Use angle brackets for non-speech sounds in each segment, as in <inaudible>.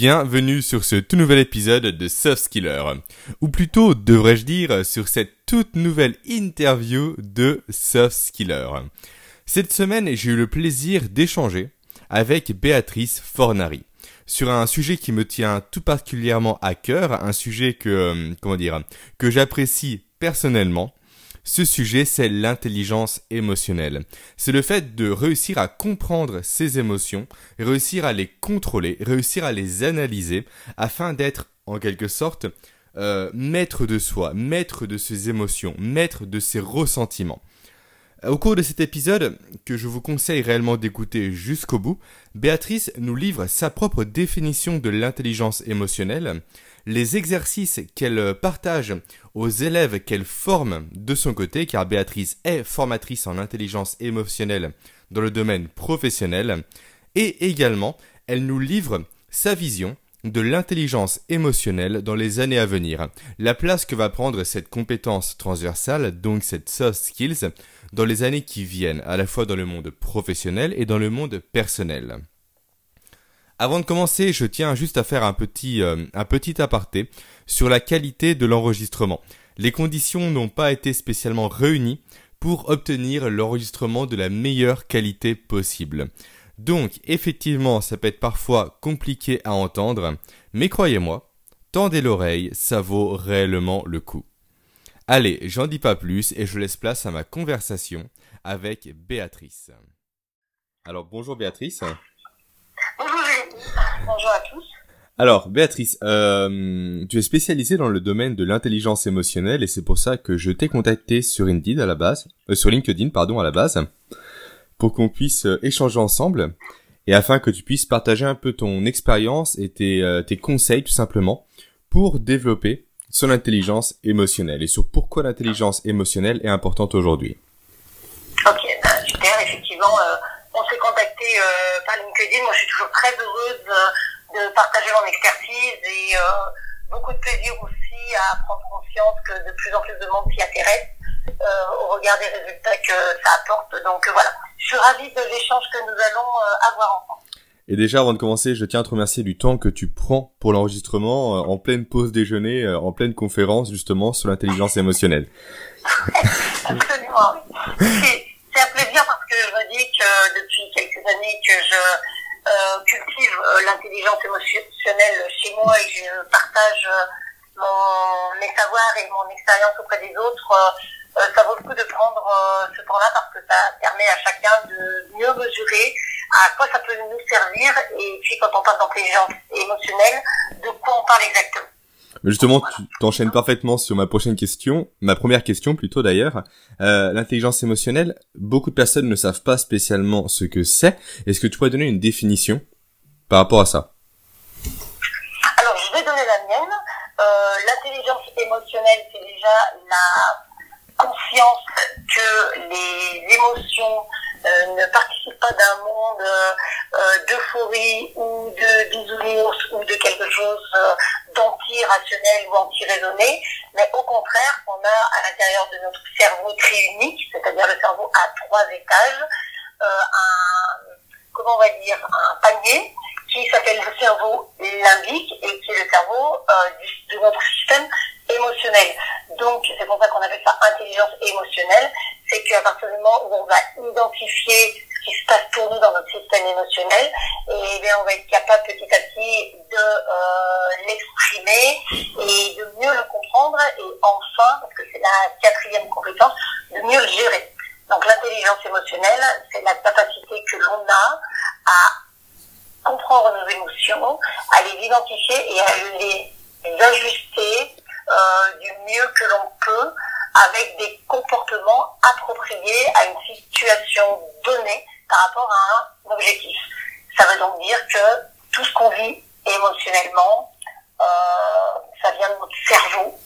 Bienvenue sur ce tout nouvel épisode de Soft Skiller. Ou plutôt, devrais-je dire, sur cette toute nouvelle interview de Soft Skiller. Cette semaine, j'ai eu le plaisir d'échanger avec Béatrice Fornari sur un sujet qui me tient tout particulièrement à cœur, un sujet que, euh, comment dire, que j'apprécie personnellement ce sujet, c'est l'intelligence émotionnelle. C'est le fait de réussir à comprendre ses émotions, réussir à les contrôler, réussir à les analyser, afin d'être, en quelque sorte, euh, maître de soi, maître de ses émotions, maître de ses ressentiments. Au cours de cet épisode, que je vous conseille réellement d'écouter jusqu'au bout, Béatrice nous livre sa propre définition de l'intelligence émotionnelle, les exercices qu'elle partage aux élèves qu'elle forme de son côté, car Béatrice est formatrice en intelligence émotionnelle dans le domaine professionnel, et également elle nous livre sa vision de l'intelligence émotionnelle dans les années à venir, la place que va prendre cette compétence transversale, donc cette soft skills, dans les années qui viennent, à la fois dans le monde professionnel et dans le monde personnel. Avant de commencer, je tiens juste à faire un petit, euh, un petit aparté sur la qualité de l'enregistrement. Les conditions n'ont pas été spécialement réunies pour obtenir l'enregistrement de la meilleure qualité possible. Donc, effectivement, ça peut être parfois compliqué à entendre, mais croyez-moi, tendez l'oreille, ça vaut réellement le coup. Allez, j'en dis pas plus et je laisse place à ma conversation avec Béatrice. Alors, bonjour Béatrice. Bonjour à tous. Alors, Béatrice, euh, tu es spécialisée dans le domaine de l'intelligence émotionnelle et c'est pour ça que je t'ai contacté sur Indeed à la base, euh, sur LinkedIn pardon à la base, pour qu'on puisse euh, échanger ensemble et afin que tu puisses partager un peu ton expérience et tes, tes conseils tout simplement pour développer son intelligence émotionnelle et sur pourquoi l'intelligence émotionnelle est importante aujourd'hui. Ok, bah, super, effectivement on s'est contacté euh, par LinkedIn. Moi, je suis toujours très heureuse euh, de partager mon expertise et euh, beaucoup de plaisir aussi à prendre conscience que de plus en plus de monde s'y intéresse au regard des résultats que ça apporte. Donc voilà, je suis ravie de l'échange que nous allons avoir ensemble. Et déjà, avant de commencer, je tiens à te remercier du temps que tu prends pour l'enregistrement en pleine pause déjeuner, en pleine conférence justement sur l'intelligence émotionnelle. <laughs> Absolument. <laughs> Oui c'est un plaisir parce que depuis quelques années que je euh, cultive euh, l'intelligence émotionnelle chez moi et je partage euh, mes savoirs et mon expérience auprès des autres, ça vaut le coup de prendre ce temps-là parce que ça permet à chacun de mieux mesurer à quoi ça peut nous servir et puis quand on parle d'intelligence émotionnelle, de quoi on parle exactement. Mais justement, tu t'enchaînes parfaitement sur ma prochaine question, ma première question plutôt d'ailleurs. Euh, L'intelligence émotionnelle, beaucoup de personnes ne savent pas spécialement ce que c'est. Est-ce que tu pourrais donner une définition par rapport à ça? Alors, je vais donner la mienne. Euh, L'intelligence émotionnelle, c'est déjà la conscience que les émotions ne participent pas d'un monde euh, d'euphorie ou de bisounours ou de quelque chose euh, d'anti-rationnel ou anti-raisonné, mais au contraire, on a à l'intérieur de notre cerveau triunique, c'est-à-dire le cerveau à trois étages, un, comment on va dire, un panier qui s'appelle le cerveau limbique et qui est le cerveau de notre système émotionnel. Donc, c'est pour ça qu'on appelle ça intelligence émotionnelle. C'est qu'à partir du moment où on va identifier ce qui se passe pour nous dans notre système émotionnel, et eh bien, on va être capable petit à petit de euh, l'exprimer et de mieux le comprendre et enfin, parce que c'est la quatrième compétence, de mieux le gérer. Donc, l'intelligence émotionnelle, c'est la capacité que l'on a à comprendre nos émotions, à les identifier et à les ajuster euh, du mieux que l'on peut avec des comportements appropriés à une situation donnée par rapport à un objectif. Ça veut donc dire que tout ce qu'on vit émotionnellement, euh, ça vient de notre cerveau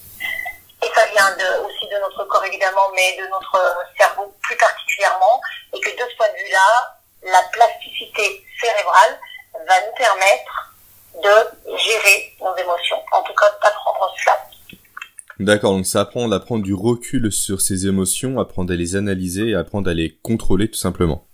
et ça vient de, aussi de notre corps évidemment, mais de notre cerveau plus particulièrement, et que de ce point de vue-là, la plasticité cérébrale va nous permettre de gérer nos émotions, en tout cas d'apprendre cela. D'accord, donc c'est apprendre à prendre du recul sur ses émotions, apprendre à les analyser et apprendre à les contrôler tout simplement.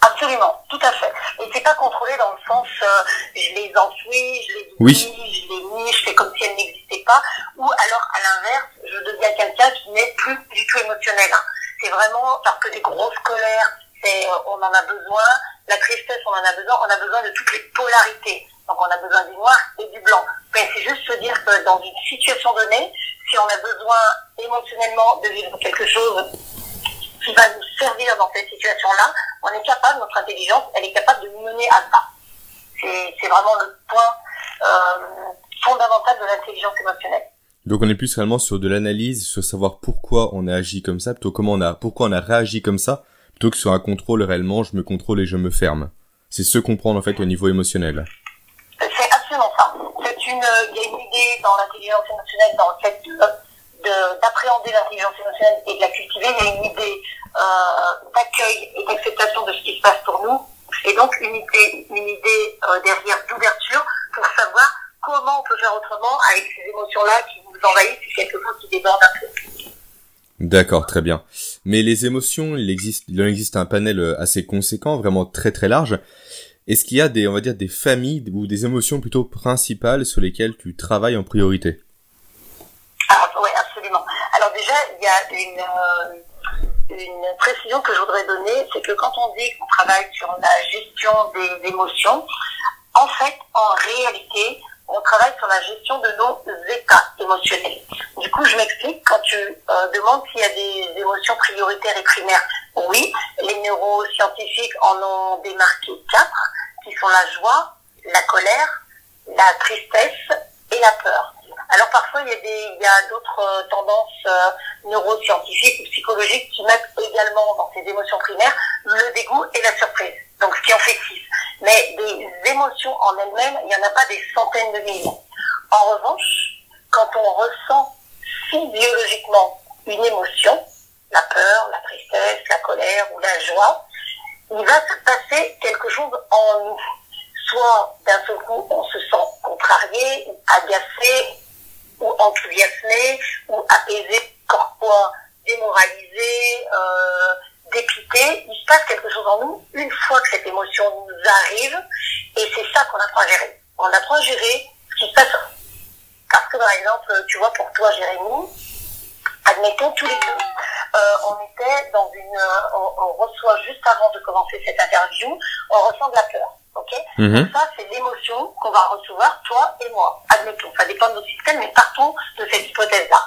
Absolument, tout à fait. Et c'est pas contrôler dans le sens euh, je les enfouis, je les Oui. je les nie, je fais comme si elles n'existaient pas, ou alors à l'inverse, je deviens quelqu'un qui n'est plus du tout émotionnel. hein. C'est vraiment parce que des grosses colères, c'est, euh, on en a besoin, la tristesse, on en a besoin, on a besoin de toutes les polarités. Donc on a besoin du noir et du blanc. Mais c'est juste se dire que dans une situation donnée, on a besoin émotionnellement de vivre quelque chose qui va nous servir dans cette situation-là, on est capable, notre intelligence, elle est capable de nous mener à ça. C'est c'est vraiment le point euh, fondamental de l'intelligence émotionnelle. Donc on est plus réellement sur de l'analyse, sur savoir pourquoi on a agi comme ça, plutôt comment on a, pourquoi on a réagi comme ça, plutôt que sur un contrôle réellement, je me contrôle et je me ferme. C'est se comprendre en fait au niveau émotionnel. C'est absolument ça. C'est une, euh, il y a une idée dans l'intelligence émotionnelle, dans le fait de- d'appréhender l'intelligence émotionnelle et de la cultiver. Il y a une idée euh, d'accueil et d'acceptation de ce qui se passe pour nous, et donc une idée, une idée euh, derrière d'ouverture pour savoir comment on peut faire autrement avec ces émotions-là qui nous envahissent, c'est quelque chose qui déborde un peu. D'accord, très bien. Mais les émotions, il existe, il en existe un panel euh, assez conséquent, vraiment très très large. Est-ce qu'il y a des, on va dire, des familles ou des émotions plutôt principales sur lesquelles tu travailles en priorité? Ah, oui, absolument. Alors déjà, il y a une, euh, une précision que je voudrais donner, c'est que quand on dit qu'on travaille sur la gestion des émotions, en fait, en réalité, on travaille sur la gestion de nos états émotionnels. Du coup, je m'explique, quand tu euh, demandes s'il y a des émotions prioritaires et primaires, oui, les neuroscientifiques en ont démarqué quatre, qui sont la joie, la colère, la tristesse et la peur. Alors parfois il y a d'autres euh, tendances euh, neuroscientifiques ou psychologiques qui mettent également dans ces émotions primaires le dégoût et la surprise. Donc ce qui en fait six. Mais des émotions en elles-mêmes, il n'y en a pas des centaines de milliers. En revanche, quand on ressent si biologiquement une émotion, la peur, la tristesse, la colère ou la joie, il va se passer quelque chose en nous. Soit d'un seul coup on se sent contrarié, ou agacé, ou enthousiasmé, ou apaisé, parfois démoralisé, euh, dépité. Il se passe quelque chose en nous une fois que cette émotion nous arrive, et c'est ça qu'on apprend à gérer. On apprend à gérer ce qui se passe. Parce que par exemple, tu vois, pour toi, Jérémy, admettons tous les deux, on était dans une, euh, on, on reçoit juste avant de commencer cette interview, on ressent de la peur, ok Mhm. Ça, c'est l'émotion qu'on va recevoir, toi et moi. Admettons, ça dépend de notre système, mais partons de cette hypothèse-là.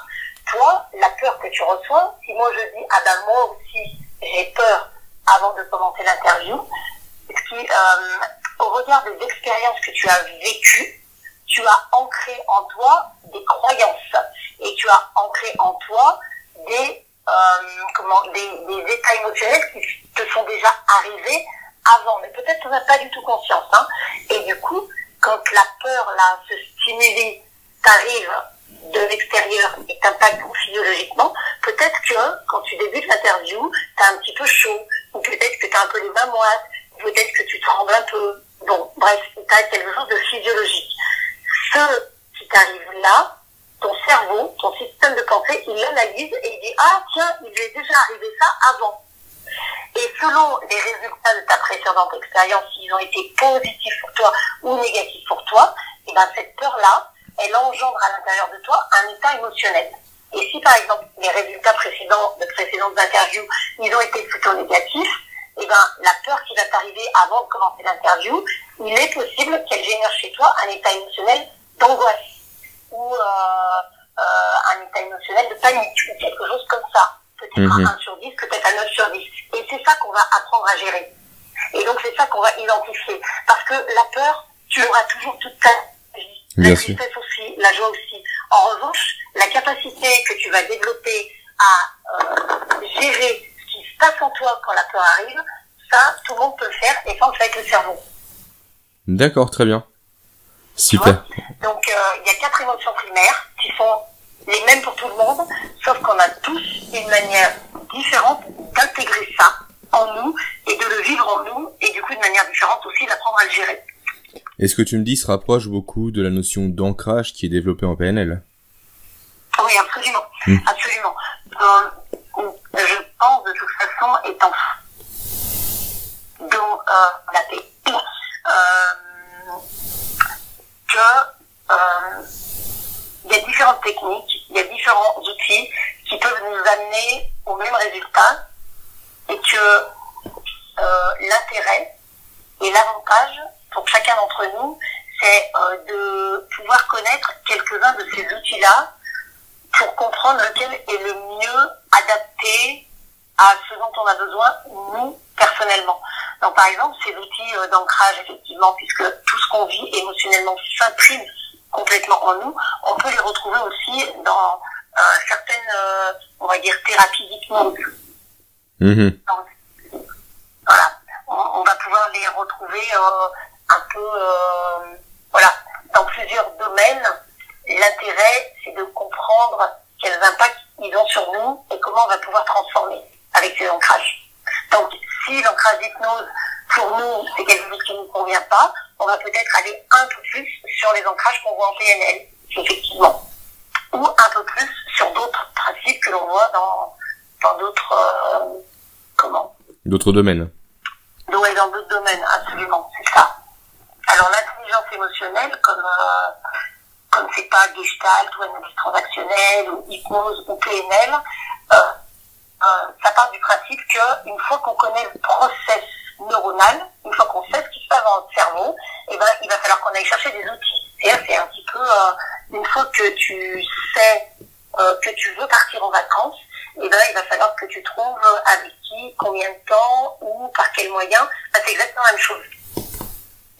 Toi, la peur que tu reçois, si moi je dis, ah ben moi aussi, j'ai peur avant de commencer l'interview, ce qui, euh, au regard des expériences que tu as vécues, tu as ancré en toi des croyances et tu as ancré en toi des, euh, comment, des, états émotionnels qui te sont déjà arrivés avant, mais peut-être tu n'en as pas du tout conscience. Hein. Et du coup, quand la peur, là, ce stimuli t'arrive de l'extérieur et t'impacte physiologiquement, peut-être que quand tu débutes l'interview, tu as un petit peu chaud, ou peut-être que tu as un peu les mains moites, ou peut-être que tu trembles un peu. Bon, bref, tu as quelque chose de physiologique. Ce qui t'arrive là, ton cerveau, ton système de pensée, il l'analyse et il dit Ah, tiens, il lui est déjà arrivé ça avant. Et selon les résultats de ta précédente expérience, s'ils ont été positifs pour toi ou négatifs pour toi, et ben cette peur-là, elle engendre à l'intérieur de toi un état émotionnel. Et si par exemple les résultats précédents de précédentes interviews, ils ont été plutôt négatifs, et ben la peur qui va t'arriver avant de commencer l'interview, il est possible qu'elle génère chez toi un état émotionnel d'angoisse ou euh, euh, un état émotionnel de panique ou quelque chose comme ça. Peut-être Mhm. un 1 sur 10, peut-être un 9 sur 10. Et c'est ça qu'on va apprendre à gérer. Et donc c'est ça qu'on va identifier. Parce que la peur, tu l'auras toujours toute ta vie. Bien La tristesse aussi, la joie aussi. En revanche, la capacité que tu vas développer à euh, gérer ce qui se passe en toi quand la peur arrive, ça, tout le monde peut le faire et ça, on le fait avec le cerveau. D'accord, très bien. Super. Donc, euh, il y a quatre émotions primaires qui sont les mêmes pour tout le monde, sauf qu'on a tous une manière différente d'intégrer ça en nous et de le vivre en nous et du coup de manière différente aussi d'apprendre à le gérer. Et ce que tu me dis se rapproche beaucoup de la notion d'ancrage qui est développée en PNL. Oui, absolument. Mm. Absolument. Euh, je pense de toute façon, étant dans euh, la paix, euh, que différentes techniques, il y a différents outils qui peuvent nous amener au même résultat et que euh, l'intérêt et l'avantage pour chacun d'entre nous, c'est euh, de pouvoir connaître quelques-uns de ces outils-là pour comprendre lequel est le mieux adapté à ce dont on a besoin, nous, personnellement. Donc, par exemple, ces outils euh, d'ancrage, effectivement, puisque tout ce qu'on vit émotionnellement s'imprime complètement en nous, on peut les retrouver aussi dans euh, certaines, euh, on va dire, thérapies d'hypnose. Voilà, on, va pouvoir les retrouver un peu, voilà, dans plusieurs domaines. L'intérêt, c'est de comprendre quels impacts ils ont sur nous et comment on va pouvoir transformer avec ces ancrages. Donc, si l'ancrage d'hypnose, pour nous, c'est quelque chose qui ne nous convient pas, on va peut-être aller un peu plus sur les ancrages qu'on voit en PNL, effectivement. Ou un peu plus sur d'autres principes que l'on voit dans, dans d'autres, euh, comment? D'autres domaines. Oui, dans d'autres domaines, absolument, c'est ça. Alors, l'intelligence émotionnelle, comme, euh, comme c'est pas Gestalt ou analyse transactionnelle ou hypnose ou PNL, euh, ça part du principe qu'une fois qu'on connaît le process neuronal, une fois qu'on sait ce qui se passe dans notre cerveau, eh ben, il va falloir qu'on aille chercher des outils. Et c'est un petit peu, euh, une fois que tu sais euh, que tu veux partir en vacances, eh ben, il va falloir que tu trouves avec qui, combien de temps, ou par quels moyens. Ben, c'est exactement la même chose.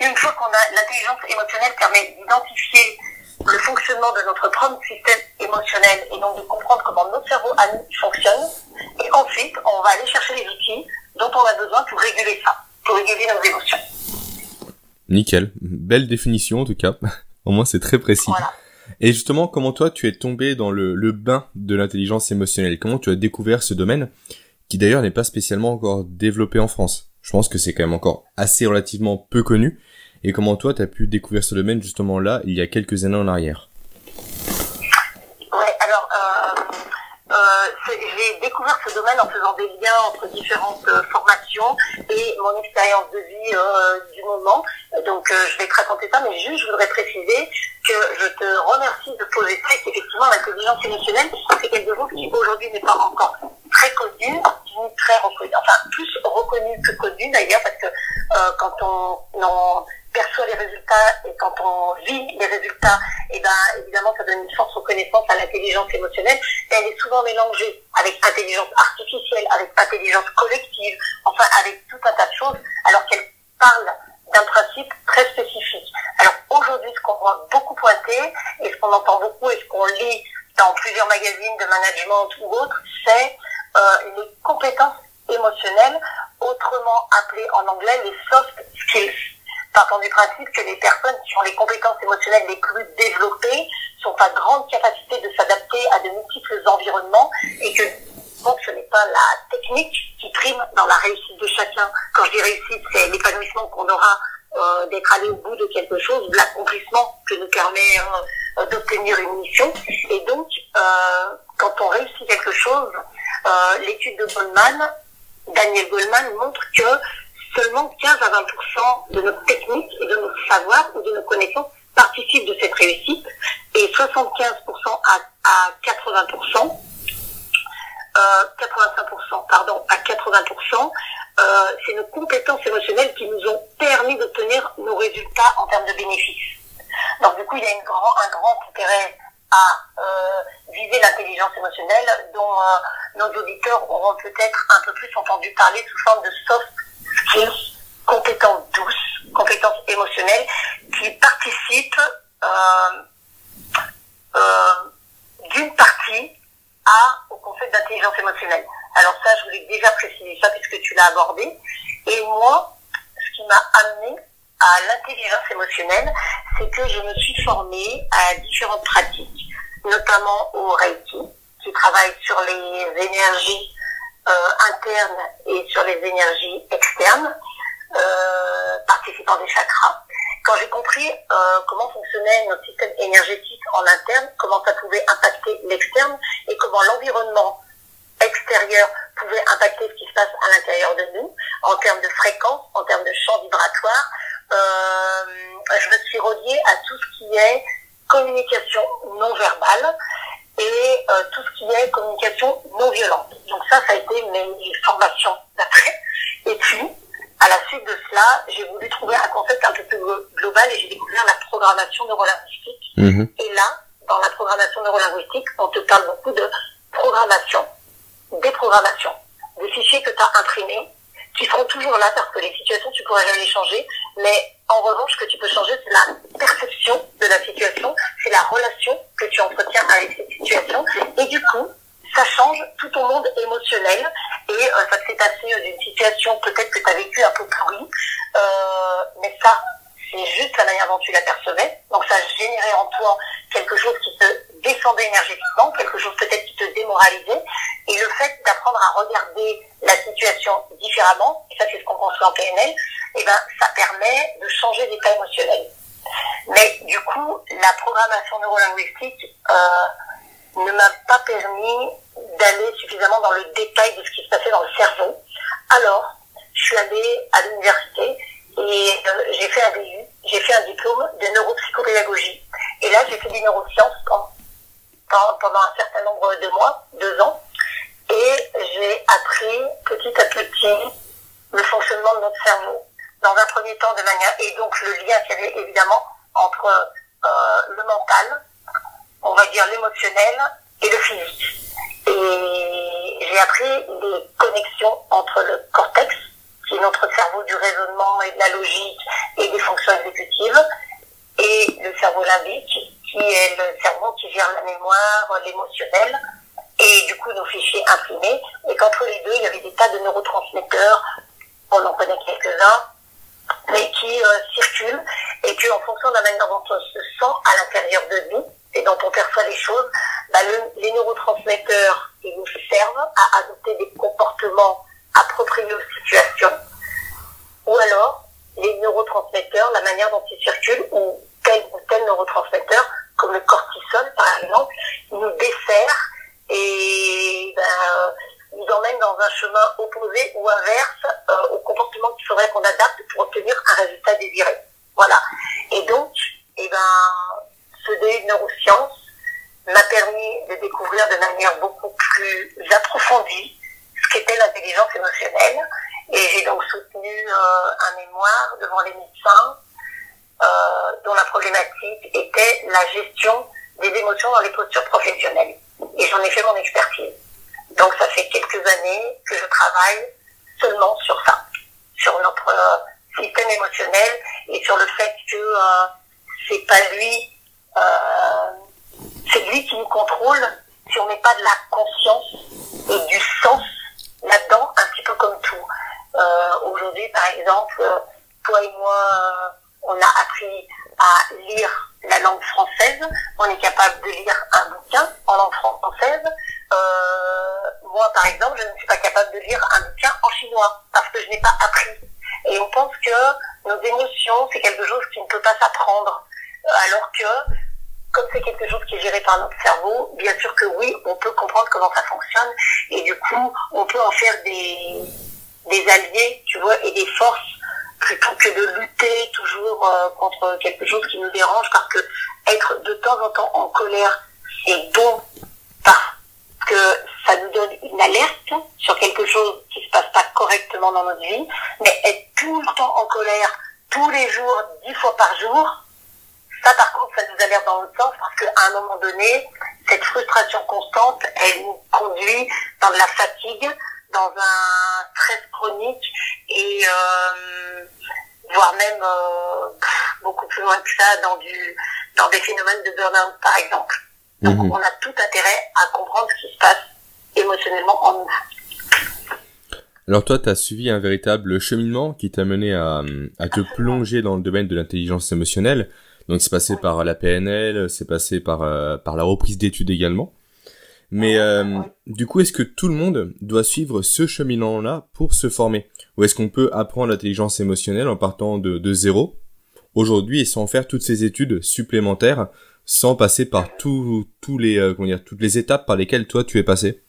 Une fois qu'on a l'intelligence émotionnelle permet d'identifier le fonctionnement de notre propre système émotionnel et donc de comprendre comment notre cerveau à nous fonctionne. Et ensuite, on va aller chercher les outils dont on a besoin pour réguler ça, pour réguler nos émotions. Nickel. Belle définition en tout cas. Au moins c'est très précis. Voilà. Et justement, comment toi tu es tombé dans le, le bain de l'intelligence émotionnelle? Comment tu as découvert ce domaine qui d'ailleurs n'est pas spécialement encore développé en France? Je pense que c'est quand même encore assez relativement peu connu et comment toi, tu as pu découvrir ce domaine justement là, il y a quelques années en arrière? J'ai découvert ce domaine en faisant des liens entre différentes euh, formations et mon expérience de vie euh, du moment. Donc euh, je vais te raconter ça, mais juste je voudrais préciser que je te remercie de poser ça qu'effectivement l'intelligence émotionnelle, c'est quelque chose qui aujourd'hui n'est pas encore très connu, ni très reconnu, enfin plus reconnu que connu d'ailleurs, parce que quand on, on perçoit les résultats et quand on vit les résultats, et eh ben évidemment ça donne une force reconnaissance à l'intelligence émotionnelle. Et elle est souvent mélangée avec intelligence artificielle, avec intelligence collective, enfin avec tout un tas de choses, alors qu'elle parle d'un principe très spécifique. Alors aujourd'hui, ce qu'on voit beaucoup pointer et ce qu'on entend beaucoup et ce qu'on lit dans plusieurs magazines de management ou autres, c'est euh, les compétences émotionnelles, autrement appelées en anglais les soft skills partant du principe que les personnes qui ont les compétences émotionnelles les plus développées sont à grande capacité de s'adapter à de multiples environnements et que donc ce n'est pas la technique qui prime dans la réussite de chacun. Quand je dis réussite, c'est l'épanouissement qu'on aura euh, d'être allé au bout de quelque chose, l'accomplissement que nous permet euh, d'obtenir une mission. Et donc, euh, quand on réussit quelque chose, euh, l'étude de Goldman, Daniel Goldman montre que seulement 15 à 20% de notre technique et de notre savoir ou de nos connaissances participent de cette réussite et 75 à, à 80% euh, 85% pardon à 80% euh, c'est nos compétences émotionnelles qui nous ont permis d'obtenir nos résultats en termes de bénéfices. Donc du coup, il y a un grand intérêt à euh, viser l'intelligence émotionnelle dont euh, nos auditeurs auront peut-être un peu plus entendu parler sous forme de soft skills, compétences douces, compétences émotionnelles qui participent euh, euh, d'une partie à, au concept d'intelligence émotionnelle. Alors ça, je voulais déjà préciser ça puisque tu l'as abordé. Et moi, ce qui m'a amené à l'intelligence émotionnelle, c'est que je me suis formée à différentes pratiques, notamment au Reiki, qui travaille sur les énergies internes et sur les énergies externes, euh, participant des chakras. Quand j'ai compris euh, comment fonctionnait notre système énergétique en interne, comment ça pouvait impacter l'externe et comment l'environnement extérieur pouvait impacter ce qui se passe à l'intérieur de nous, en termes de fréquence, en termes de champ vibratoire, euh, je me suis reliée à tout ce qui est communication non verbale et euh, tout ce qui est communication non violente. Donc ça, ça a été mes formations d'après. Et puis, à la suite de cela, j'ai voulu trouver un concept un peu plus global et j'ai découvert la programmation neurolinguistique. Mmh. Et là, dans la programmation neurolinguistique, on te parle beaucoup de programmation, déprogrammation, des fichiers que tu as imprimés, qui seront toujours là parce que les situations, tu pourras jamais les changer, mais en revanche, ce que tu peux changer, c'est la perception de la situation, c'est la relation que tu entretiens avec cette situation, et du coup, ça change tout ton monde émotionnel. Et euh, ça te fait passer d'une situation peut-être que tu as vécu un peu pourrie, euh, mais ça, c'est juste la manière dont tu l'apercevais. Donc ça générait en toi quelque chose qui te descendait énergétiquement, quelque chose peut-être qui te démoralisait. Et le fait d'apprendre à regarder la situation différemment, et ça c'est ce qu'on construit en PNL, eh ben, ça permet de changer d'état émotionnel. Mais du coup, la programmation neurolinguistique euh, ne m'a pas permis d'aller suffisamment dans le détail de ce qui se passait dans le cerveau. Alors, je suis allée à l'université et euh, j'ai fait un DU, j'ai fait un diplôme de neuropsychopédagogie. Et là, j'ai fait des neurosciences pendant un certain nombre de mois, deux ans. Et j'ai appris petit à petit le fonctionnement de notre cerveau. Dans un premier temps, de manière, et donc le lien qu'il y avait évidemment entre euh, le mental, on va dire l'émotionnel et le physique. Et j'ai appris les connexions entre le cortex, qui est notre cerveau du raisonnement et de la logique et des fonctions exécutives, et le cerveau limbique, qui est le cerveau qui gère la mémoire, l'émotionnel, et du coup nos fichiers imprimés, et qu'entre les deux, il y avait des tas de neurotransmetteurs, on en connaît quelques-uns, mais qui euh, circulent, et puis en fonction de la manière dont on se sent à l'intérieur de nous, et dont on perçoit les choses, bah, les neurotransmetteurs, ils nous servent à adopter des comportements appropriés aux situations, ou alors les neurotransmetteurs, la manière dont ils circulent, ou tel ou tel neurotransmetteur, comme le cortisol par exemple, nous dessert et ben, nous emmène dans un chemin opposé ou inverse euh, au comportement qu'il faudrait qu'on adapte pour obtenir un résultat désiré. Voilà. Et donc, et eh ben, ce DU de neurosciences m'a permis de découvrir de manière beaucoup plus approfondie ce qu'était l'intelligence émotionnelle. Et j'ai donc soutenu euh, un mémoire devant les médecins euh, dont la problématique était la gestion des émotions dans les postures professionnelles. Et j'en ai fait mon expertise. Donc ça fait quelques années que je travaille seulement sur ça, sur notre euh, système émotionnel et sur le fait que euh, c'est pas lui, euh, c'est lui qui nous contrôle si on met pas de la conscience et du sens là-dedans, un petit peu comme tout. Aujourd'hui, par exemple, toi et moi, on a appris à lire la langue française, on est capable de lire un bouquin en langue française. Euh, moi, par exemple, je ne suis pas capable de lire un bouquin en chinois parce que je n'ai pas appris. Et on pense que nos c'est quelque chose qui ne peut pas s'apprendre. Alors que, comme c'est quelque chose qui est géré par notre cerveau, bien sûr que oui, on peut comprendre comment ça fonctionne. Et du coup, on peut en faire des, des alliés, tu vois, et des forces plutôt que de lutter toujours euh, contre quelque chose qui nous dérange, parce que être de temps en temps en colère, c'est bon parce que ça nous donne une alerte sur quelque chose qui se passe pas correctement dans notre vie, mais être tout le temps en colère, tous les jours, dix fois par jour, ça par contre, ça nous alerte dans l'autre sens parce qu'à un moment donné, cette frustration constante, elle nous conduit dans de la fatigue, dans un stress chronique et euh, voire même euh, beaucoup plus loin que ça dans du dans des phénomènes de burn-out par exemple. Donc mhm. on a tout intérêt à comprendre ce qui se passe émotionnellement en nous. Alors toi, tu as suivi un véritable cheminement qui t'a mené à, à te plonger dans le domaine de l'intelligence émotionnelle. Donc c'est passé par la PNL, c'est passé par, euh, par la reprise d'études également. Mais euh, du coup, est-ce que tout le monde doit suivre ce cheminement-là pour se former? Ou est-ce qu'on peut apprendre l'intelligence émotionnelle en partant de, de zéro aujourd'hui et sans faire toutes ces études supplémentaires, sans passer par tous les, euh, comment dire, toutes les étapes par lesquelles toi tu es passé?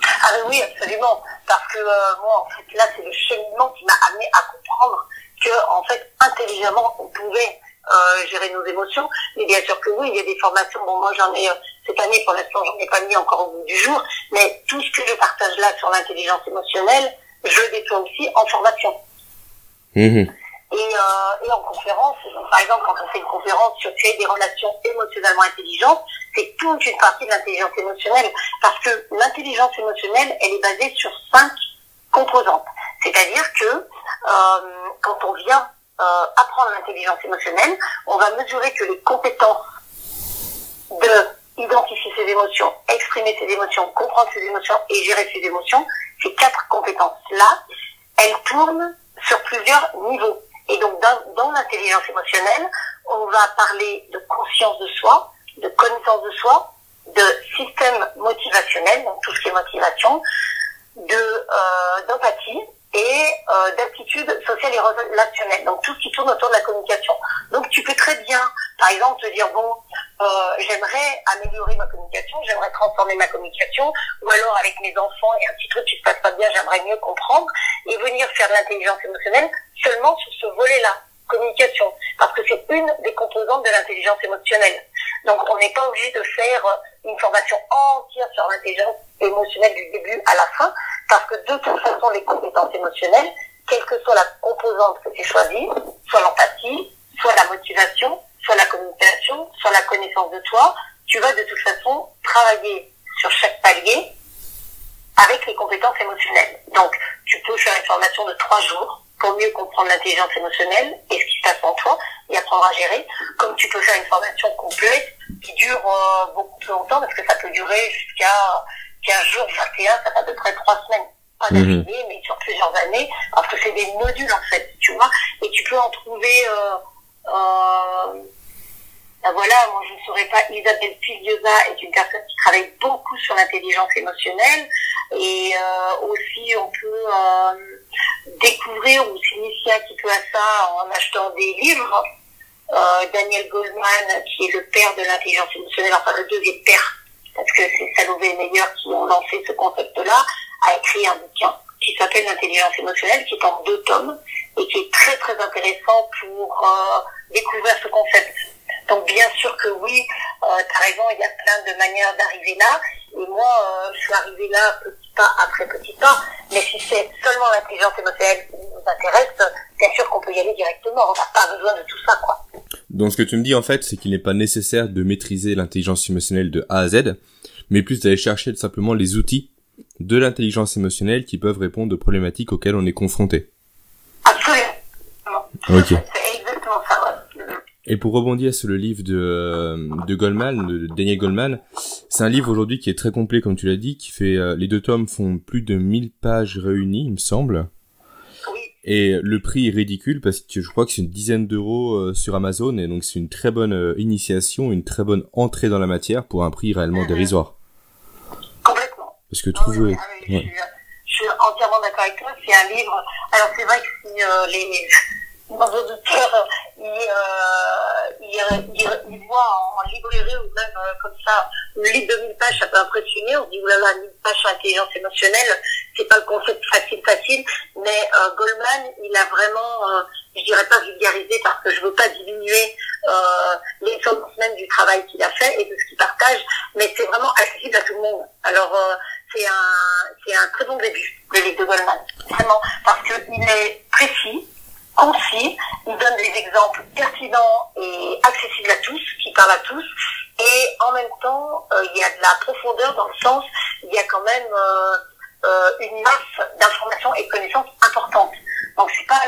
Ah oui, absolument. Parce que euh, moi, en fait, là, c'est le cheminement qui m'a amené à comprendre que, en fait, intelligemment, on pouvait euh, gérer nos émotions. Mais bien sûr que oui, il y a des formations. Bon, moi j'en ai euh, cette année pour l'instant, j'en ai pas mis encore au bout du jour. Mais tout ce que je partage là sur l'intelligence émotionnelle, je le aussi en formation. Mhm. Et, euh, et en conférence, par exemple, quand on fait une conférence sur créer des relations émotionnellement intelligentes, c'est toute une partie de l'intelligence émotionnelle. Parce que l'intelligence émotionnelle, elle est basée sur cinq composantes. C'est-à-dire que euh, quand on vient euh, apprendre l'intelligence émotionnelle, on va mesurer que les compétences de identifier ses émotions, exprimer ses émotions, comprendre ses émotions et gérer ses émotions, ces quatre compétences-là, elles tournent sur plusieurs niveaux. Et donc, dans, l'intelligence émotionnelle, on va parler de conscience de soi, de connaissance de soi, de système motivationnel, donc tout ce qui est motivation, de euh, d'empathie et euh, d'aptitude sociale et relationnelle. Donc tout ce qui tourne autour de la communication. Donc tu peux très bien, par exemple, te dire bon, euh, j'aimerais améliorer ma communication, j'aimerais transformer ma communication, ou alors avec mes enfants, il y a un petit truc qui se passe pas bien, j'aimerais mieux comprendre, et venir faire de l'intelligence émotionnelle seulement sur ce volet-là, communication, parce que c'est une des composantes de l'intelligence émotionnelle. Donc on n'est pas obligé de faire une formation entière sur l'intelligence émotionnelle du début à la fin, parce que de toute façon, les compétences émotionnelles, quelle que soit la composante que tu choisis, soit l'empathie, soit la motivation, soit la communication, soit la connaissance de toi, tu vas de toute façon travailler sur chaque palier avec les compétences émotionnelles. Donc, tu peux faire une formation de trois jours pour mieux comprendre l'intelligence émotionnelle et ce qui se passe en toi et apprendre à gérer, comme tu peux faire une formation complète qui dure euh, beaucoup plus longtemps parce que ça peut durer jusqu'à 15 jours, 21, ça fait à peu près trois semaines. Pas Mhm. d'affilée, mais sur plusieurs années, parce que c'est des modules en fait, tu vois, et tu peux en trouver... Euh, euh, ben voilà, moi je ne saurais pas, Isabelle Filiosa est une personne qui travaille beaucoup sur l'intelligence émotionnelle et euh, aussi on peut euh, découvrir ou s'initier un petit peu à ça en achetant des livres. Euh, Daniel Goldman, qui est le père de l'intelligence émotionnelle, enfin le deuxième père, parce que c'est Salové et Meyer qui ont lancé ce concept-là, a écrit un bouquin qui s'appelle l'intelligence émotionnelle, qui est en deux tomes et qui est très très intéressant pour euh, découvrir ce concept. Donc bien sûr que oui, euh, tu as raison, il y a plein de manières d'arriver là. Et moi, euh, je suis arrivée là petit pas après petit pas. Mais si c'est seulement l'intelligence émotionnelle qui nous intéresse, bien sûr qu'on peut y aller directement. On n'a pas besoin de tout ça, quoi. Donc ce que tu me dis en fait, c'est qu'il n'est pas nécessaire de maîtriser l'intelligence émotionnelle de A à Z, mais plus d'aller chercher simplement les outils de l'intelligence émotionnelle qui peuvent répondre aux problématiques auxquelles on est confronté. Absolument. Ok. C'est exactement ça, ouais. Et pour rebondir sur le livre de, euh, de Goldman, de Daniel Goldman, c'est un livre aujourd'hui qui est très complet, comme tu l'as dit, qui fait, euh, les deux tomes font plus de 1000 pages réunies, il me semble. Oui, Et le prix est ridicule parce que je crois que c'est une dizaine d'euros euh, sur Amazon et donc c'est une très bonne euh, initiation, une très bonne entrée dans la matière pour un prix réellement dérisoire. complètement. Parce que trouver, oui, ouais. je, suis, je suis entièrement d'accord avec toi. C'est un livre. Alors c'est vrai que si euh, les <laughs> nos auditeurs euh, ils, ils, ils voient en librairie ou même euh, comme ça le livre de 1000 pages, ça peut impressionner. On se dit oulala, 1000 pages sur l'intelligence émotionnelle, c'est pas le concept facile facile. Mais euh, Goldman, il a vraiment, je dirais pas vulgarisé parce que je veux pas diminuer euh, l'essence même du travail qu'il a fait et de ce qu'il partage, mais c'est vraiment accessible à tout le monde. Alors euh, c'est un c'est un très bon début, le livre de Goldman, vraiment, parce qu'il est précis, concis, il donne des exemples pertinents et accessibles à tous, qui parlent à tous, et en même temps, euh, il y a de la profondeur dans le sens, il y a quand même euh, euh, une masse d'informations et de connaissances importantes. Donc c'est pas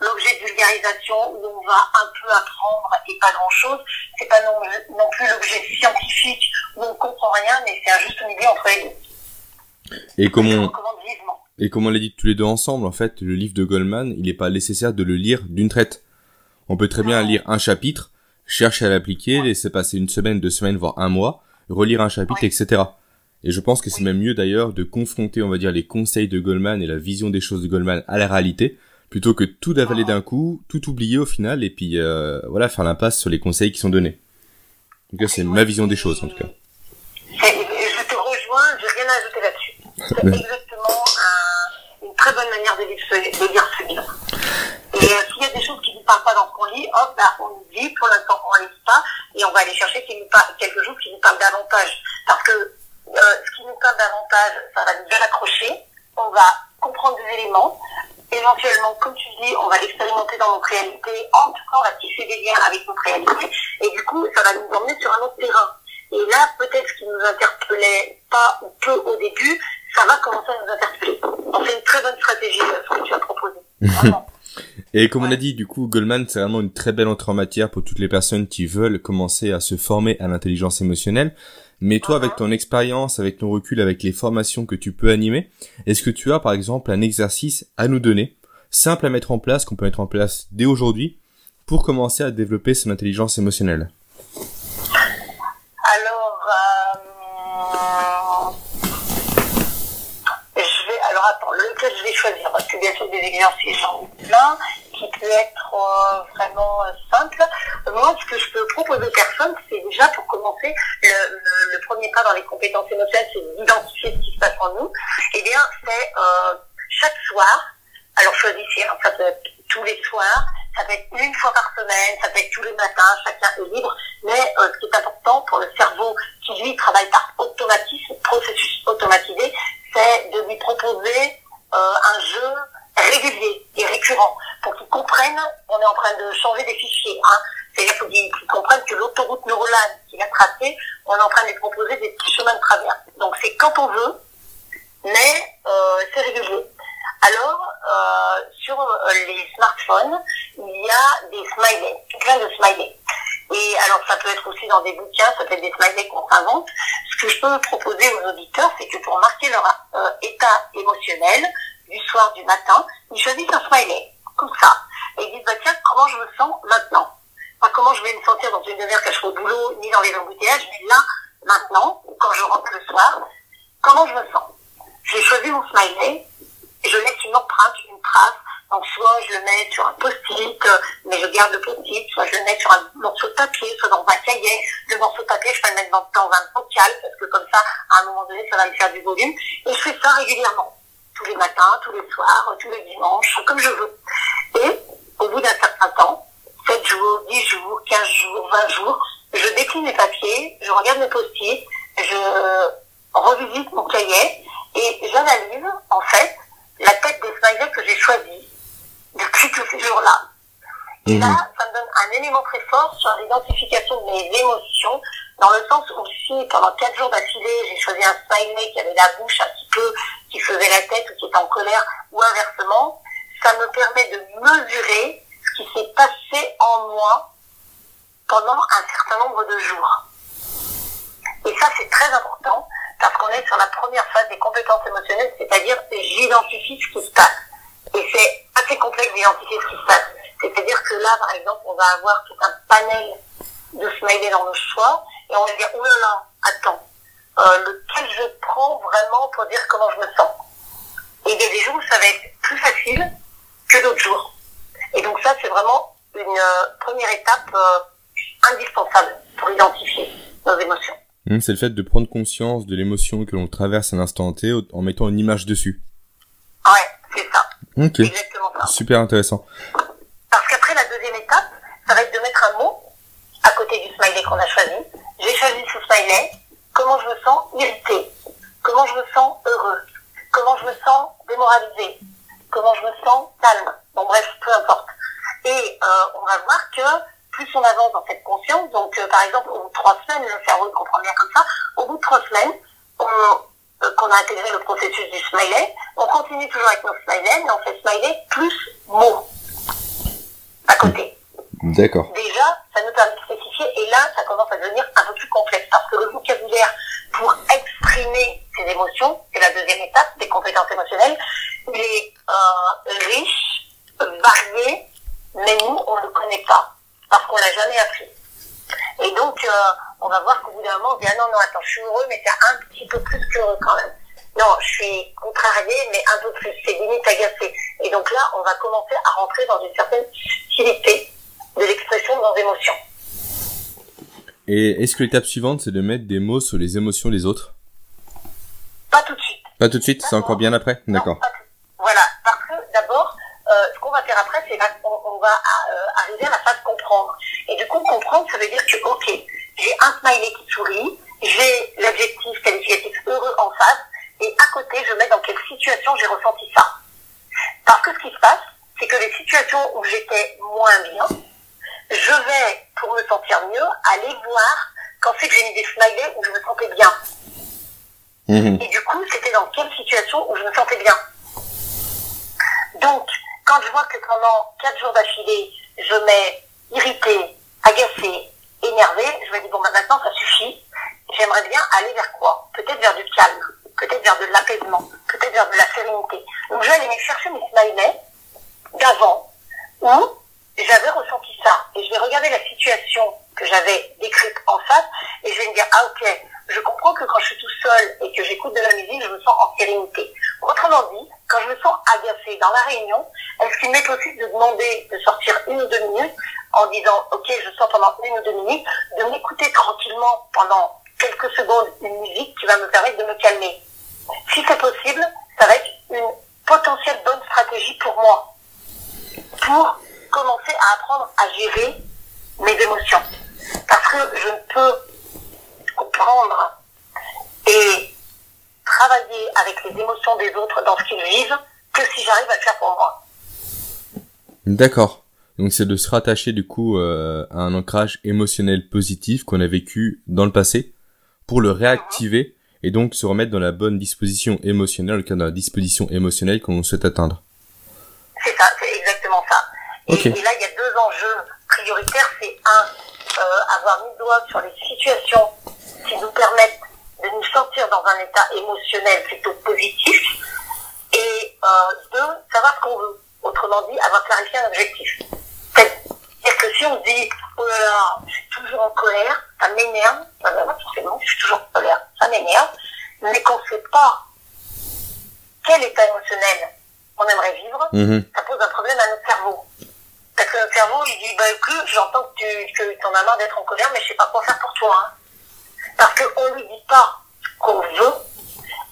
l'objet de vulgarisation où on va un peu apprendre et pas grand chose. C'est pas non, non plus l'objet scientifique où on comprend rien, mais c'est un juste milieu entre les deux. et comme Je on. Et comme on l'a dit tous les deux ensemble, en fait, le livre de Goldman, il n'est pas nécessaire de le lire d'une traite. On peut très bien lire un chapitre, chercher à l'appliquer, laisser passer une semaine, deux semaines, voire un mois, relire un chapitre, etc. Et je pense que c'est même mieux d'ailleurs de confronter, on va dire, les conseils de Goldman et la vision des choses de Goldman à la réalité, plutôt que tout avaler d'un coup, tout oublier au final, et puis euh, voilà, faire l'impasse sur les conseils qui sont donnés. Donc là, c'est ma vision des choses, en tout cas. Je te rejoins, j'ai rien à ajouter là-dessus. C'est exactement un- une très bonne manière de lire ce, de lire ce livre. Et euh, s'il y a des choses qui ne nous parlent pas dans ce qu'on lit, hop, bah, on dit, pour l'instant, on ne lit pas, et on va aller chercher qui nous parle, quelque chose qui nous parle davantage. Parce que euh, ce qui nous parle davantage, ça va nous bien accrocher, on va comprendre des éléments, éventuellement, comme tu dis, on va l'expérimenter dans notre réalité, en tout cas, on va tisser des liens avec notre réalité, et du coup, ça va nous emmener sur un autre terrain. Et là, peut-être ce qui nous interpellait pas ou peu au début, ça va commencer à nous interpeller. Donc c'est une très bonne stratégie, euh, ce que tu as proposé. Vraiment. <laughs> Et comme on a dit, du coup, Goldman, c'est vraiment une très belle entrée en matière pour toutes les personnes qui veulent commencer à se former à l'intelligence émotionnelle. Mais toi, avec ton expérience, avec ton recul, avec les formations que tu peux animer, est-ce que tu as, par exemple, un exercice à nous donner, simple à mettre en place, qu'on peut mettre en place dès aujourd'hui, pour commencer à développer son intelligence émotionnelle? Alors, euh, je vais, alors attends, lequel je vais choisir? Parce que bien sûr, des exercices, j'en ai plein, qui peut être euh, vraiment euh, simple. Moi, ce que je peux proposer aux personnes, c'est déjà pour commencer, le, premier pas dans les compétences émotionnelles, c'est d'identifier ce qui se passe en nous. Eh bien, c'est euh, chaque soir, alors choisissez, hein, tous les soirs, ça peut être une fois par semaine, ça peut être tous les matins, chacun est libre, mais euh, ce qui est important pour le cerveau qui lui travaille par automatisme, processus automatisé, c'est de lui proposer euh, un jeu régulier et récurrent pour qu'ils comprennent, on est en train de changer des fichiers, hein. c'est-à-dire qu'ils qu'ils comprennent que l'autoroute neuronale qu'il a tracée, on est en train de lui proposer des petits chemins de travers. Donc c'est quand on veut, mais euh, c'est régulier. Alors, euh, sur euh, les smartphones, il y a des smileys, plein de smileys. Et alors, ça peut être aussi dans des bouquins, ça peut être des smileys qu'on s'invente. Ce que je peux proposer aux auditeurs, c'est que pour marquer leur euh, état émotionnel, du soir, du matin, ils choisissent un smiley, comme ça. Et ils disent, bah tiens, comment je me sens maintenant? Pas comment je vais me sentir dans une demi-heure quand je au boulot, ni dans les embouteillages, mais là, maintenant, quand je rentre le soir, comment je me sens? J'ai choisi mon smiley, je laisse une empreinte, une trace. Donc soit je le mets sur un post-it, euh, mais je garde le post-it, soit je le mets sur un morceau de papier, soit dans un cahier. Le morceau de papier, je peux le mettre dans, un bocal, parce que comme ça, à un moment donné, ça va me faire du volume. Et je fais ça régulièrement. Tous les matins, tous les soirs, tous les dimanches, comme je veux. Et au bout d'un certain temps, 7 jours, 10 jours, 15 jours, 20 jours, je décline mes papiers, je regarde mes post-it, je revisite mon cahier et j'analyse, en fait, la tête des smileys que j'ai choisi depuis tous ces jours-là. Et là, ça me donne un élément très fort sur l'identification de mes émotions, dans le sens où si pendant quatre jours d'affilée, j'ai choisi un smiley qui avait la bouche un petit peu, qui faisait la tête ou qui était en colère, ou inversement, ça me permet de mesurer ce qui s'est passé en moi pendant un certain nombre de jours. Et ça, c'est très important parce qu'on est sur la première phase des compétences émotionnelles, c'est-à-dire j'identifie ce qui se passe. Et c'est assez complexe d'identifier ce qui se passe. C'est-à-dire que là, par exemple, on va avoir tout un panel de smileys dans nos choix et on va dire, oh là là, attends, euh, lequel je prends vraiment pour dire comment je me sens? Et il y a des jours où ça va être plus facile que d'autres jours. Et donc ça, c'est vraiment une euh, première étape euh, indispensable pour identifier nos émotions. Hum, C'est le fait de prendre conscience de l'émotion que l'on traverse à l'instant T en mettant une image dessus. Ouais, c'est ça. Ok, Exactement ça. super intéressant. Parce qu'après, la deuxième étape, ça va être de mettre un mot à côté du smiley qu'on a choisi. J'ai choisi ce smiley. Comment je me sens irrité Comment je me sens heureux? Comment je me sens démoralisé Comment je me sens calme? Bon, bref, peu importe. Et euh, on va voir que plus on avance dans cette conscience, donc euh, par exemple, au bout de trois semaines, le cerveau il comprend bien comme ça, au bout de trois semaines, on, euh, qu'on a intégré le processus du smiley, on continue toujours avec nos smileys, mais on fait smiley plus mots à côté. D'accord. Déjà, ça nous permet de spécifier, et là, ça commence à devenir un peu plus complexe, parce que le vocabulaire pour exprimer ses émotions, c'est la deuxième étape des compétences émotionnelles, il est euh, riche, varié, mais nous, on ne le connaît pas, parce qu'on l'a jamais appris. Et donc, euh, on va voir qu'au bout d'un moment, on dit, ah non, non, attends, je suis heureux, mais c'est un petit peu plus qu'heureux quand même. Non, je suis contrarié, mais un peu plus, c'est limite agacé. Et donc là, on va commencer à rentrer dans une certaine subtilité de l'expression de nos émotions. Et est-ce que l'étape suivante, c'est de mettre des mots sur les émotions des autres? Pas tout de suite. Pas tout de suite, c'est encore bien après? D'accord. Voilà, parce que d'abord, ce qu'on va faire après, c'est qu'on on va euh, arriver à la phase comprendre. Et du coup, comprendre, ça veut dire que, ok, j'ai un smiley qui sourit, j'ai l'adjectif qualificatif heureux en face, et à côté, je mets dans quelle situation j'ai ressenti ça. Parce que ce qui se passe, c'est que les situations où j'étais moins bien, je vais, pour me sentir mieux, aller voir quand c'est que j'ai mis des smileys où je me sentais bien. Mhm. Et du coup, c'était dans quelle situation où je me sentais bien. Donc, quand je vois que pendant quatre jours d'affilée, je mets irrité, agacé, énervé, je me dis, bon, bah, maintenant, ça suffit. J'aimerais bien aller vers quoi? Peut-être vers du calme, peut-être vers de l'apaisement, peut-être vers de la sérénité. Donc, je vais aller chercher mes smileys d'avant, où j'avais ressenti ça. Et je vais regarder la situation que j'avais décrite en face, et je vais me dire, ah ok, je comprends que quand je suis tout seul et que j'écoute de la musique, je me sens en sérénité. Autrement dit, quand je me sens agacée dans la réunion, est-ce qu'il m'est possible de demander de sortir une ou deux minutes en disant, ok, je sors pendant une ou deux minutes, de m'écouter tranquillement pendant quelques secondes une musique qui va me permettre de me calmer? Si c'est possible, ça va être une potentielle bonne stratégie pour moi, pour commencer à apprendre à gérer mes émotions. Parce que je ne peux comprendre travailler avec les émotions des autres dans ce qu'ils vivent que si j'arrive à le faire pour moi. D'accord. Donc c'est de se rattacher du coup euh, à un ancrage émotionnel positif qu'on a vécu dans le passé pour le réactiver et donc se remettre dans la bonne disposition émotionnelle, le cas dans la disposition émotionnelle qu'on souhaite atteindre. C'est ça, c'est exactement ça. Et là, il y a deux enjeux prioritaires. C'est un, euh, avoir mis le doigt sur les situations qui nous permettent de nous sortir dans un état émotionnel plutôt positif. Et euh, deux, savoir ce qu'on veut. Autrement dit, avoir clarifié un objectif. C'est-à-dire que si on se dit, oh là là, je suis toujours en colère, ça m'énerve, ben, ben, forcément, je suis toujours en colère, ça m'énerve, mais qu'on ne sait pas quel état émotionnel on aimerait vivre, Mhm. ça pose un problème à notre cerveau. Parce que notre cerveau, il dit, bah écoute, j'entends que tu que t'en as marre d'être en colère, mais je sais pas quoi faire pour toi. Hein. Parce qu'on lui dit pas qu'on veut,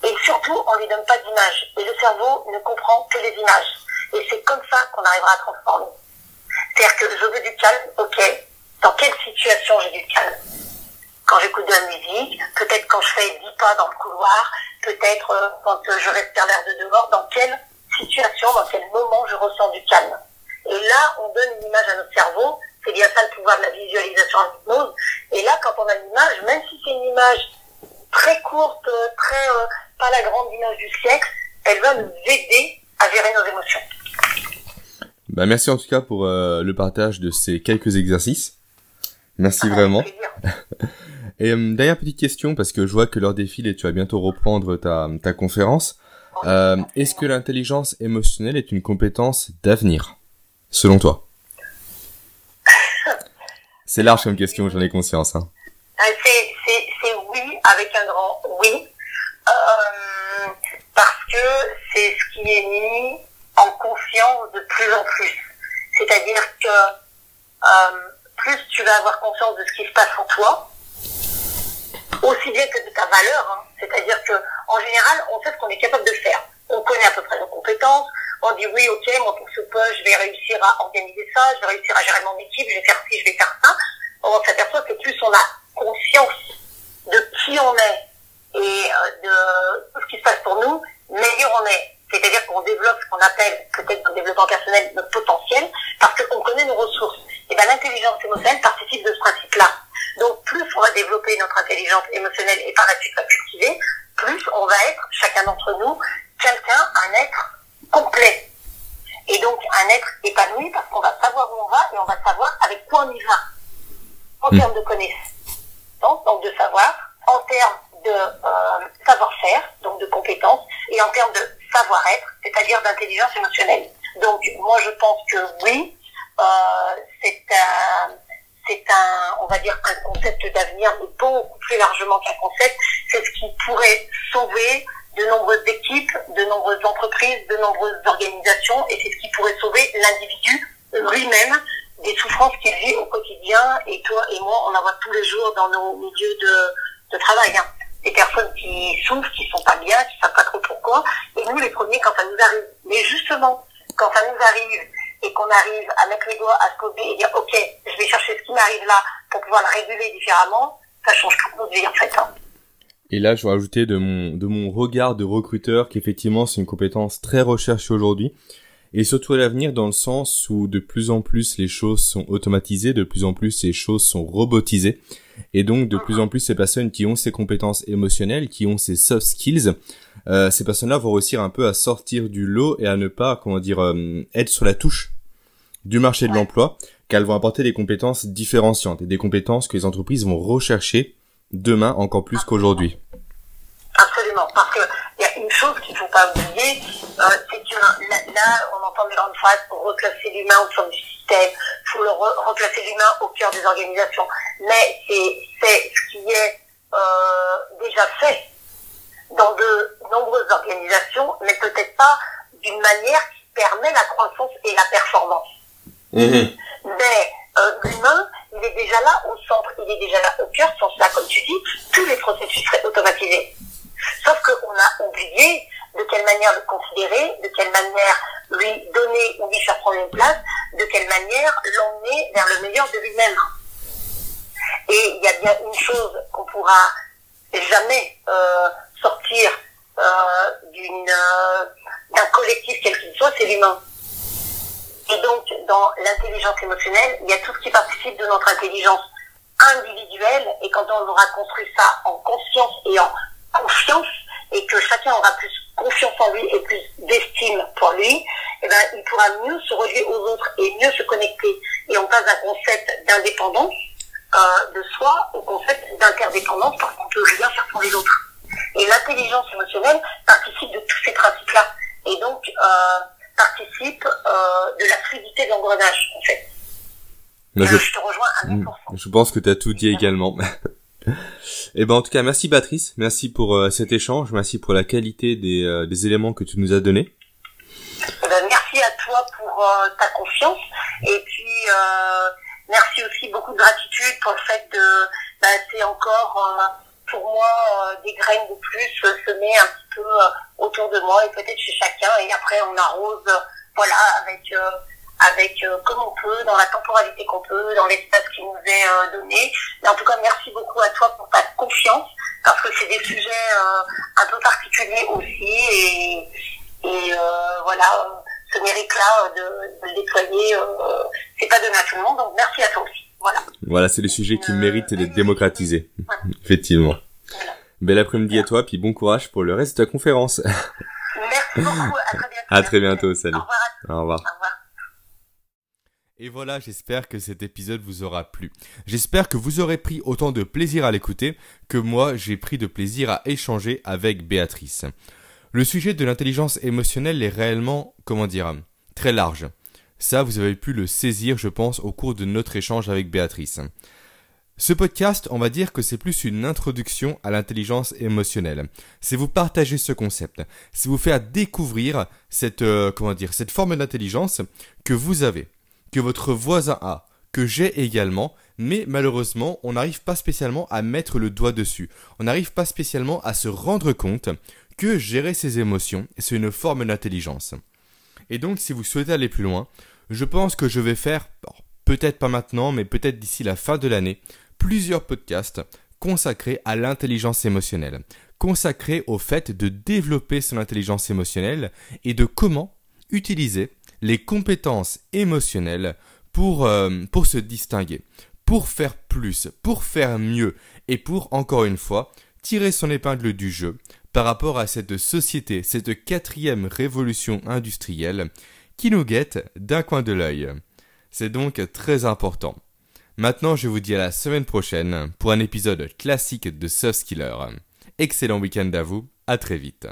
et surtout, on lui donne pas d'image. Et le cerveau ne comprend que les images. Et c'est comme ça qu'on arrivera à transformer. C'est-à-dire que je veux du calme, ok. Dans quelle situation j'ai du calme Quand j'écoute de la musique, peut-être quand je fais 10 pas dans le couloir, peut-être euh, quand euh, je respire l'air de dehors, dans quelle situation, dans quel moment je ressens du calme. Et là, on donne une image à notre cerveau, c'est bien ça le pouvoir de la visualisation en hypnose. Et là, quand on a l'image, même si c'est une image très courte, très euh, pas la grande image du siècle, elle va nous aider à gérer nos émotions. Bah merci en tout cas pour euh, le partage de ces quelques exercices. Merci Avec vraiment. <laughs> Et euh, dernière petite question parce que je vois que l'heure défile et tu vas bientôt reprendre ta, ta conférence. Euh, Est-ce que l'intelligence émotionnelle est une compétence d'avenir, selon toi? C'est large comme question, j'en ai conscience. Hein. Euh, C'est, oui avec un grand oui. Euh, parce que c'est ce qui est mis en conscience de plus en plus. C'est-à-dire que euh, plus tu vas avoir conscience de ce qui se passe en toi, aussi bien que de ta valeur. hein. C'est-à-dire que en général, on sait ce qu'on est capable de faire. On connaît à peu près nos compétences. On dit oui, ok, moi pour ce poste, je vais réussir à organiser ça, je vais réussir à gérer mon équipe, je vais faire ci, je vais faire ça. On s'aperçoit que plus on a conscience de qui on est et euh, de tout ce qui se passe pour nous, meilleur on est. C'est-à-dire qu'on développe ce qu'on appelle, peut-être dans le développement personnel, notre potentiel, parce qu'on connaît nos ressources. Et bien l'intelligence émotionnelle participe de ce principe-là. Donc plus on va développer notre intelligence émotionnelle et par la suite la cultiver, plus on va être, chacun d'entre nous, quelqu'un, un être complet. Et donc un être épanoui parce qu'on va savoir où on va et on va savoir avec quoi on y va. En Mm. termes de connaissances, donc de savoir, en termes de euh, savoir-faire, donc de compétences, et en termes de savoir-être, c'est-à-dire d'intelligence émotionnelle. Donc moi je pense que oui, euh, c'est un, c'est un, on va dire un concept d'avenir, mais beaucoup plus largement qu'un concept. C'est ce qui pourrait sauver de nombreuses équipes, de nombreuses entreprises, de nombreuses organisations, et c'est ce qui pourrait sauver l'individu lui-même des souffrances qu'il vit au quotidien. Et toi et moi, on en voit tous les jours dans nos milieux de, de travail. Hein. Des personnes qui souffrent, qui sont pas bien, qui savent pas trop pourquoi. Et nous, les premiers, quand ça nous arrive. Mais justement, quand ça nous arrive, et qu'on arrive à mettre les doigts à se et dire ok, je vais chercher ce qui m'arrive là pour pouvoir le réguler différemment, ça change toute notre vie en fait. Hein. Et là, je vais rajouter de mon, de mon regard de recruteur qu'effectivement, c'est une compétence très recherchée aujourd'hui. Et surtout à l'avenir dans le sens où de plus en plus les choses sont automatisées, de plus en plus les choses sont robotisées. Et donc de plus en plus ces personnes qui ont ces compétences émotionnelles, qui ont ces soft skills, euh, ces personnes-là vont réussir un peu à sortir du lot et à ne pas, comment dire, euh, être sur la touche du marché de l'emploi, qu'elles vont apporter des compétences différenciantes et des compétences que les entreprises vont rechercher demain encore plus qu'aujourd'hui. Absolument, parce qu'il y a une chose qu'il ne faut pas oublier, euh, c'est que là, on entend des grandes phrases pour reclasser l'humain au sein du système, faut le reclasser l'humain au cœur des organisations. Mais c'est ce qui est euh, déjà fait dans de nombreuses organisations, mais peut-être pas d'une manière qui permet la croissance et la performance. Mmh. Mais euh, l'humain, il est déjà là au centre, il est déjà là au cœur, sans cela, comme tu dis, tous les processus seraient automatisés. Sauf qu'on a oublié de quelle manière le considérer, de quelle manière lui donner ou lui faire prendre une place, de quelle manière l'emmener vers le meilleur de lui-même. Et il y a bien une chose qu'on pourra jamais euh, sortir euh, euh, d'un collectif quel qu'il soit, c'est l'humain. Et donc, dans l'intelligence émotionnelle, il y a tout ce qui participe de notre intelligence individuelle. Et quand on aura construit ça en conscience et en confiance, et que chacun aura plus confiance en lui et plus d'estime pour lui, eh ben, il pourra mieux se relier aux autres et mieux se connecter. Et on passe d'un concept d'indépendance euh, de soi au concept d'interdépendance parce qu'on peut rien faire pour les autres. Et l'intelligence émotionnelle participe de tous ces principes-là. Et donc, euh, participe euh, de la fluidité de l'engrenage, en fait. je... je... te rejoins à 100%. Hmm. Je pense que tu as tout dit également. Et <laughs> eh ben en tout cas, merci Patrice, merci pour euh, cet échange, merci pour la qualité des, euh, des éléments que tu nous as donnés. Eh ben, merci à toi pour euh, ta confiance et puis merci aussi beaucoup de gratitude pour le fait de bah, c'est encore pour moi des graines de plus semées un petit peu autour de moi et peut-être chez chacun et après on arrose voilà avec avec euh, comme on peut, dans la temporalité qu'on peut, dans l'espace qui nous est euh, donné. Mais en tout cas, merci beaucoup à toi pour ta confiance, parce que c'est des sujets euh, un peu particuliers aussi, et, et voilà, ce mérite-là de, de, le déployer, c'est pas donné à tout le monde, donc merci à toi aussi. Voilà. Voilà, c'est le sujet qui mérite d'être démocratisé. <laughs> Effectivement. Bel après-midi à toi, puis bon courage pour le reste de ta conférence. Merci beaucoup, à très bientôt. <laughs> À très bientôt, salut. Au revoir. Au revoir. Au revoir. Et voilà, j'espère que cet épisode vous aura plu. J'espère que vous aurez pris autant de plaisir à l'écouter que moi j'ai pris de plaisir à échanger avec Béatrice. Le sujet de l'intelligence émotionnelle est réellement, comment dire, très large. Ça, vous avez pu le saisir, je pense, au cours de notre échange avec Béatrice. Ce podcast, on va dire que c'est plus une introduction à l'intelligence émotionnelle. C'est vous partager ce concept, c'est vous faire découvrir cette, euh, comment dire, cette forme d'intelligence que vous avez que votre voisin a, que j'ai également, mais malheureusement, on n'arrive pas spécialement à mettre le doigt dessus. On n'arrive pas spécialement à se rendre compte que gérer ses émotions, c'est une forme d'intelligence. Et donc, si vous souhaitez aller plus loin, je pense que je vais faire, peut-être pas maintenant, mais peut-être d'ici la fin de l'année, plusieurs podcasts consacrés à l'intelligence émotionnelle, consacrés au fait de développer son intelligence émotionnelle et de comment utiliser les compétences émotionnelles pour, euh, pour se distinguer, pour faire plus, pour faire mieux et pour, encore une fois, tirer son épingle du jeu par rapport à cette société, cette quatrième révolution industrielle qui nous guette d'un coin de l'œil. C'est donc très important. Maintenant, je vous dis à la semaine prochaine pour un épisode classique de Soft Skiller. Excellent week-end à vous, à très vite.